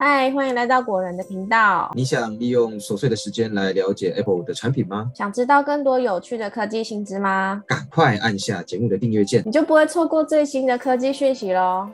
嗨，欢迎来到果仁的频道。你想利用琐碎的时间来了解 Apple 的产品吗？想知道更多有趣的科技新知吗？赶快按下节目的订阅键，你就不会错过最新的科技讯息喽。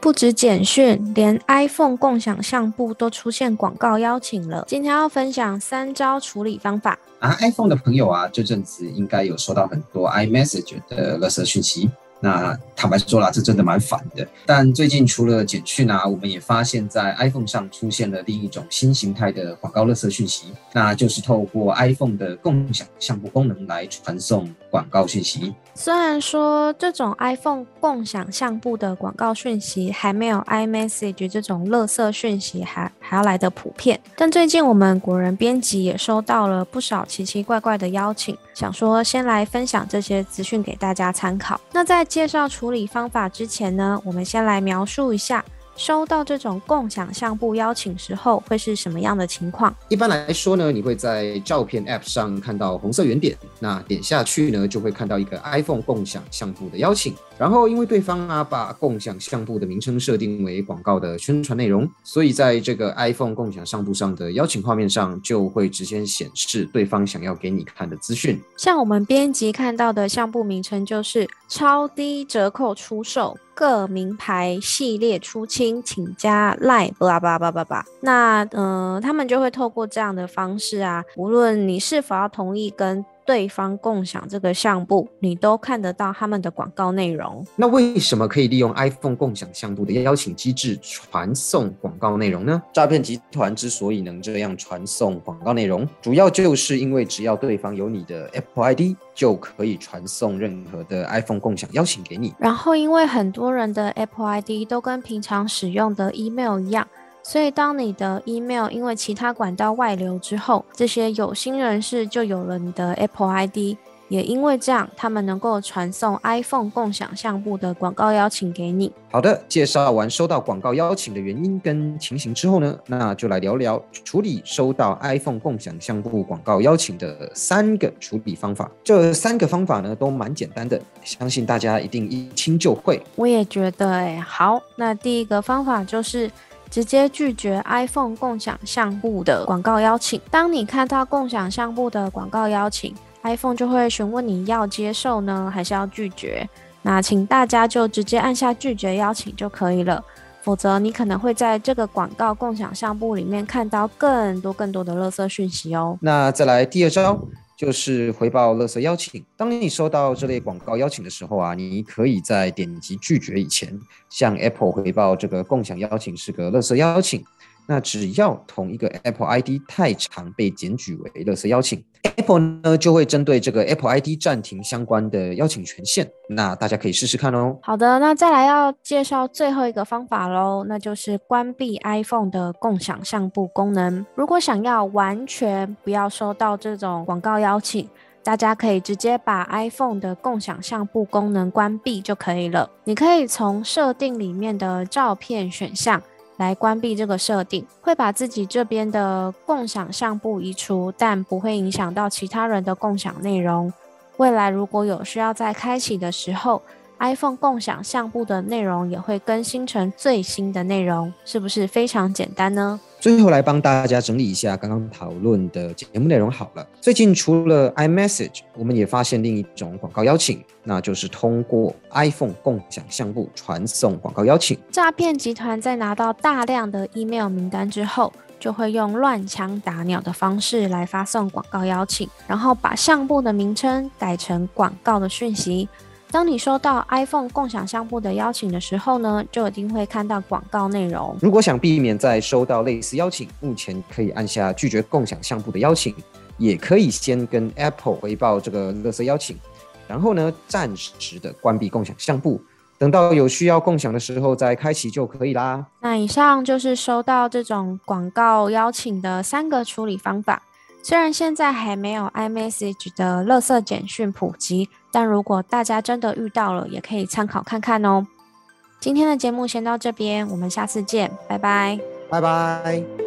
不止简讯，连 iPhone 共享相簿都出现广告邀请了。今天要分享三招处理方法。啊，iPhone 的朋友啊，这阵子应该有收到很多 iMessage 的垃圾讯息。那坦白说啦，这真的蛮烦的。但最近除了简讯啊，我们也发现，在 iPhone 上出现了另一种新形态的广告垃圾讯息，那就是透过 iPhone 的共享相簿功能来传送广告信息。虽然说这种 iPhone 共享相簿的广告讯息还没有 iMessage 这种垃圾讯息还还要来的普遍，但最近我们国人编辑也收到了不少奇奇怪怪的邀请，想说先来分享这些资讯给大家参考。那在介绍处理方法之前呢，我们先来描述一下。收到这种共享相簿邀请时候会是什么样的情况？一般来说呢，你会在照片 App 上看到红色圆点，那点下去呢，就会看到一个 iPhone 共享相簿的邀请。然后因为对方啊把共享相簿的名称设定为广告的宣传内容，所以在这个 iPhone 共享相簿上的邀请画面上就会直接显示对方想要给你看的资讯。像我们编辑看到的相簿名称就是超低折扣出售。各名牌系列出清，请加 line，巴拉巴拉巴拉巴那嗯，他们就会透过这样的方式啊，无论你是否要同意跟。对方共享这个相簿，你都看得到他们的广告内容。那为什么可以利用 iPhone 共享相簿的邀请机制传送广告内容呢？诈骗集团之所以能这样传送广告内容，主要就是因为只要对方有你的 Apple ID，就可以传送任何的 iPhone 共享邀请给你。然后，因为很多人的 Apple ID 都跟平常使用的 email 一样。所以，当你的 email 因为其他管道外流之后，这些有心人士就有了你的 Apple ID，也因为这样，他们能够传送 iPhone 共享相簿的广告邀请给你。好的，介绍完收到广告邀请的原因跟情形之后呢，那就来聊聊处理收到 iPhone 共享相簿广告邀请的三个处理方法。这三个方法呢，都蛮简单的，相信大家一定一听就会。我也觉得，哎，好，那第一个方法就是。直接拒绝 iPhone 共享相簿的广告邀请。当你看到共享相簿的广告邀请，iPhone 就会询问你要接受呢，还是要拒绝。那请大家就直接按下拒绝邀请就可以了，否则你可能会在这个广告共享相簿里面看到更多更多的垃圾讯息哦。那再来第二招。就是回报垃圾邀请。当你收到这类广告邀请的时候啊，你可以在点击拒绝以前，向 Apple 回报这个共享邀请是个垃圾邀请。那只要同一个 Apple ID 太长被检举为垃圾邀请，Apple 呢就会针对这个 Apple ID 暂停相关的邀请权限。那大家可以试试看哦。好的，那再来要介绍最后一个方法喽，那就是关闭 iPhone 的共享相簿功能。如果想要完全不要收到这种广告邀请，大家可以直接把 iPhone 的共享相簿功能关闭就可以了。你可以从设定里面的照片选项。来关闭这个设定，会把自己这边的共享相簿移除，但不会影响到其他人的共享内容。未来如果有需要再开启的时候。iPhone 共享相簿的内容也会更新成最新的内容，是不是非常简单呢？最后来帮大家整理一下刚刚讨论的节目内容好了。最近除了 iMessage，我们也发现另一种广告邀请，那就是通过 iPhone 共享相簿传送广告邀请。诈骗集团在拿到大量的 email 名单之后，就会用乱枪打鸟的方式来发送广告邀请，然后把相簿的名称改成广告的讯息。当你收到 iPhone 共享相簿的邀请的时候呢，就一定会看到广告内容。如果想避免再收到类似邀请，目前可以按下拒绝共享相簿的邀请，也可以先跟 Apple 回报这个垃圾邀请，然后呢暂时的关闭共享相簿，等到有需要共享的时候再开启就可以啦。那以上就是收到这种广告邀请的三个处理方法。虽然现在还没有 iMessage 的垃圾简讯普及，但如果大家真的遇到了，也可以参考看看哦。今天的节目先到这边，我们下次见，拜拜，拜拜。